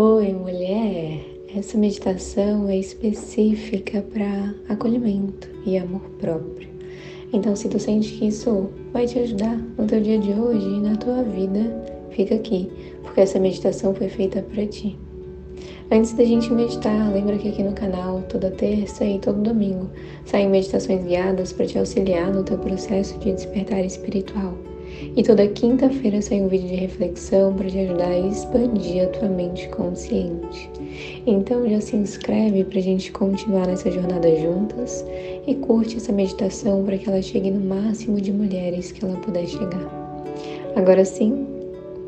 Oi, mulher! Essa meditação é específica para acolhimento e amor próprio. Então, se tu sente que isso vai te ajudar no teu dia de hoje e na tua vida, fica aqui, porque essa meditação foi feita para ti. Antes da gente meditar, lembra que aqui no canal, toda terça e todo domingo, saem meditações guiadas para te auxiliar no teu processo de despertar espiritual. E toda quinta-feira sai um vídeo de reflexão para te ajudar a expandir a tua mente consciente. Então já se inscreve para a gente continuar nessa jornada juntas e curte essa meditação para que ela chegue no máximo de mulheres que ela puder chegar. Agora sim,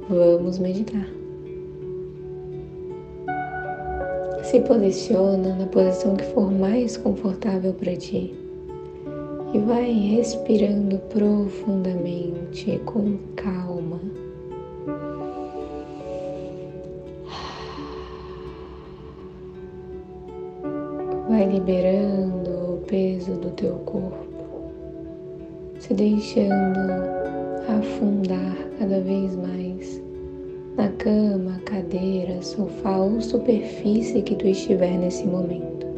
vamos meditar. Se posiciona na posição que for mais confortável para ti e vai respirando profundamente, com calma. Vai liberando o peso do teu corpo, se deixando afundar cada vez mais na cama, cadeira, sofá ou superfície que tu estiver nesse momento.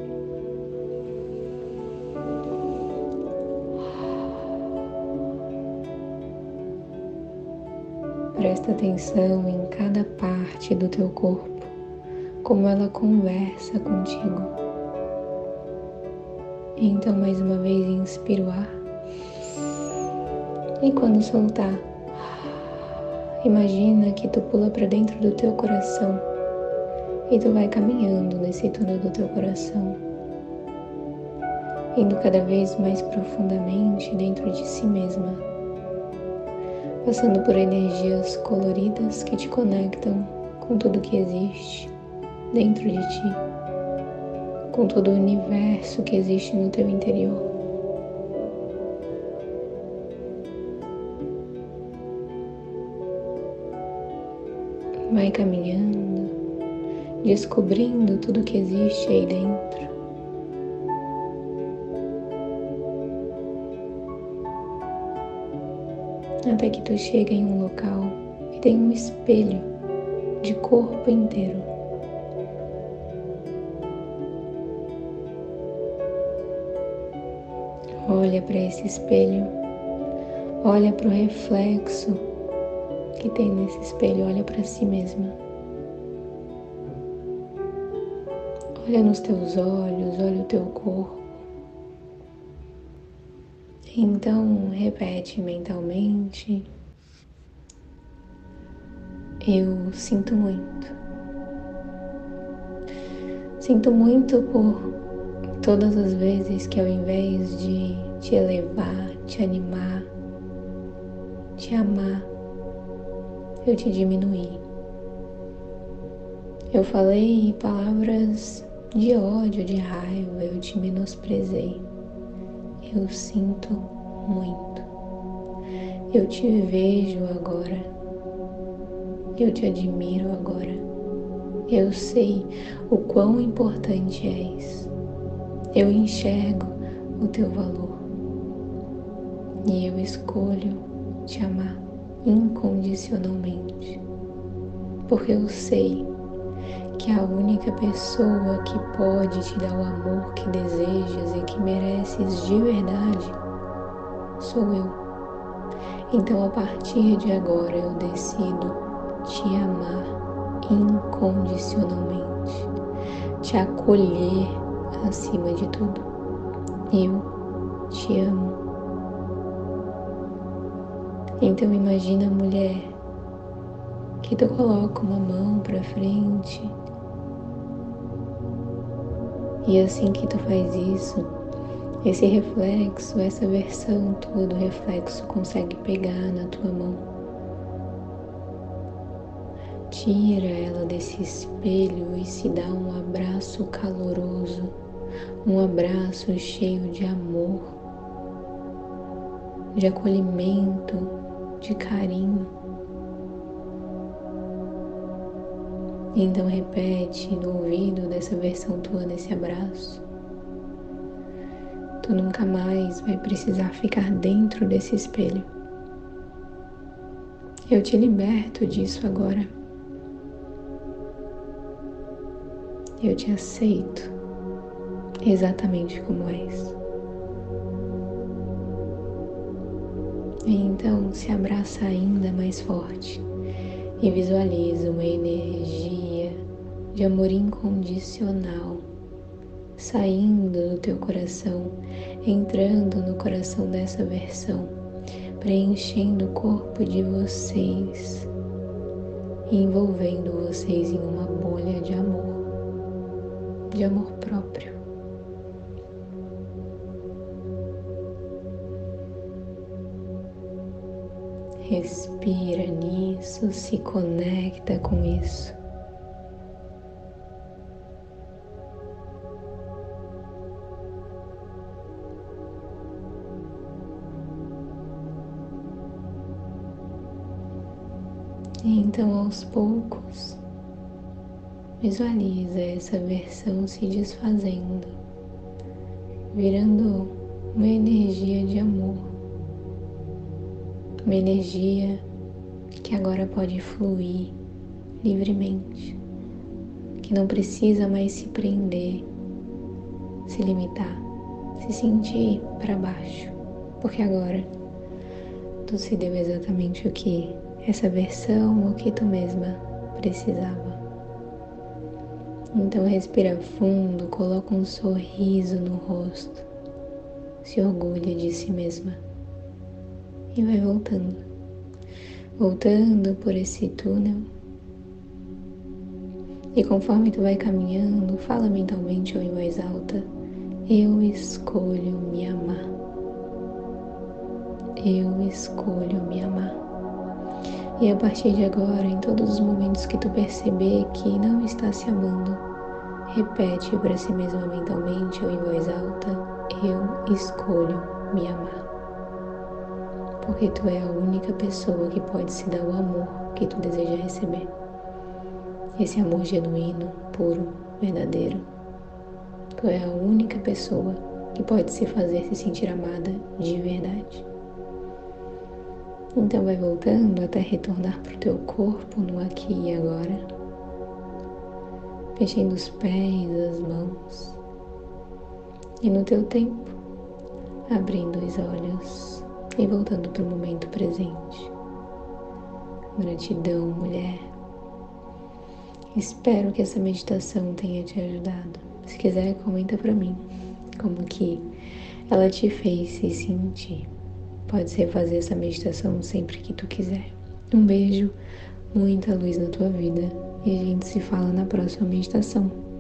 Presta atenção em cada parte do teu corpo, como ela conversa contigo. Então, mais uma vez, inspira o ar. E quando soltar, imagina que tu pula para dentro do teu coração e tu vai caminhando nesse túnel do teu coração, indo cada vez mais profundamente dentro de si mesma passando por energias coloridas que te conectam com tudo que existe dentro de ti, com todo o universo que existe no teu interior. Vai caminhando, descobrindo tudo que existe aí dentro. Até que tu chega em um local que tem um espelho de corpo inteiro. Olha para esse espelho, olha para o reflexo que tem nesse espelho, olha para si mesma. Olha nos teus olhos, olha o teu corpo. Então repete mentalmente. Eu sinto muito. Sinto muito por todas as vezes que ao invés de te elevar, te animar, te amar, eu te diminuí. Eu falei palavras de ódio, de raiva, eu te menosprezei eu sinto muito. Eu te vejo agora. Eu te admiro agora. Eu sei o quão importante és. Eu enxergo o teu valor. E eu escolho te amar incondicionalmente. Porque eu sei que a única pessoa que pode te dar o amor que desejas e que mereces de verdade sou eu. Então, a partir de agora, eu decido te amar incondicionalmente, te acolher acima de tudo. Eu te amo. Então, imagina a mulher que tu coloca uma mão para frente e assim que tu faz isso, esse reflexo, essa versão tua do reflexo consegue pegar na tua mão. Tira ela desse espelho e se dá um abraço caloroso, um abraço cheio de amor, de acolhimento, de carinho. Então repete no ouvido dessa versão tua desse abraço. Tu nunca mais vai precisar ficar dentro desse espelho. Eu te liberto disso agora. Eu te aceito exatamente como és. E então se abraça ainda mais forte e visualiza uma energia de amor incondicional saindo do teu coração, entrando no coração dessa versão, preenchendo o corpo de vocês envolvendo vocês em uma bolha de amor, de amor próprio. Respira nisso, se conecta com isso. Então, aos poucos, visualiza essa versão se desfazendo, virando uma energia de amor uma energia que agora pode fluir livremente, que não precisa mais se prender, se limitar, se sentir para baixo, porque agora tu se deu exatamente o que essa versão, o que tu mesma precisava. Então respira fundo, coloca um sorriso no rosto, se orgulha de si mesma e vai voltando, voltando por esse túnel. E conforme tu vai caminhando, fala mentalmente ou em voz alta: Eu escolho me amar. Eu escolho me amar. E a partir de agora, em todos os momentos que tu perceber que não está se amando, repete para si mesma mentalmente ou em voz alta: Eu escolho me amar porque tu é a única pessoa que pode se dar o amor que tu deseja receber. Esse amor genuíno, puro, verdadeiro. Tu é a única pessoa que pode se fazer se sentir amada de verdade. Então vai voltando até retornar para o teu corpo no aqui e agora, mexendo os pés, as mãos, e no teu tempo, abrindo os olhos e voltando para o momento presente. Gratidão, mulher. Espero que essa meditação tenha te ajudado. Se quiser, comenta para mim como que ela te fez se sentir. Pode refazer essa meditação sempre que tu quiser. Um beijo, muita luz na tua vida e a gente se fala na próxima meditação.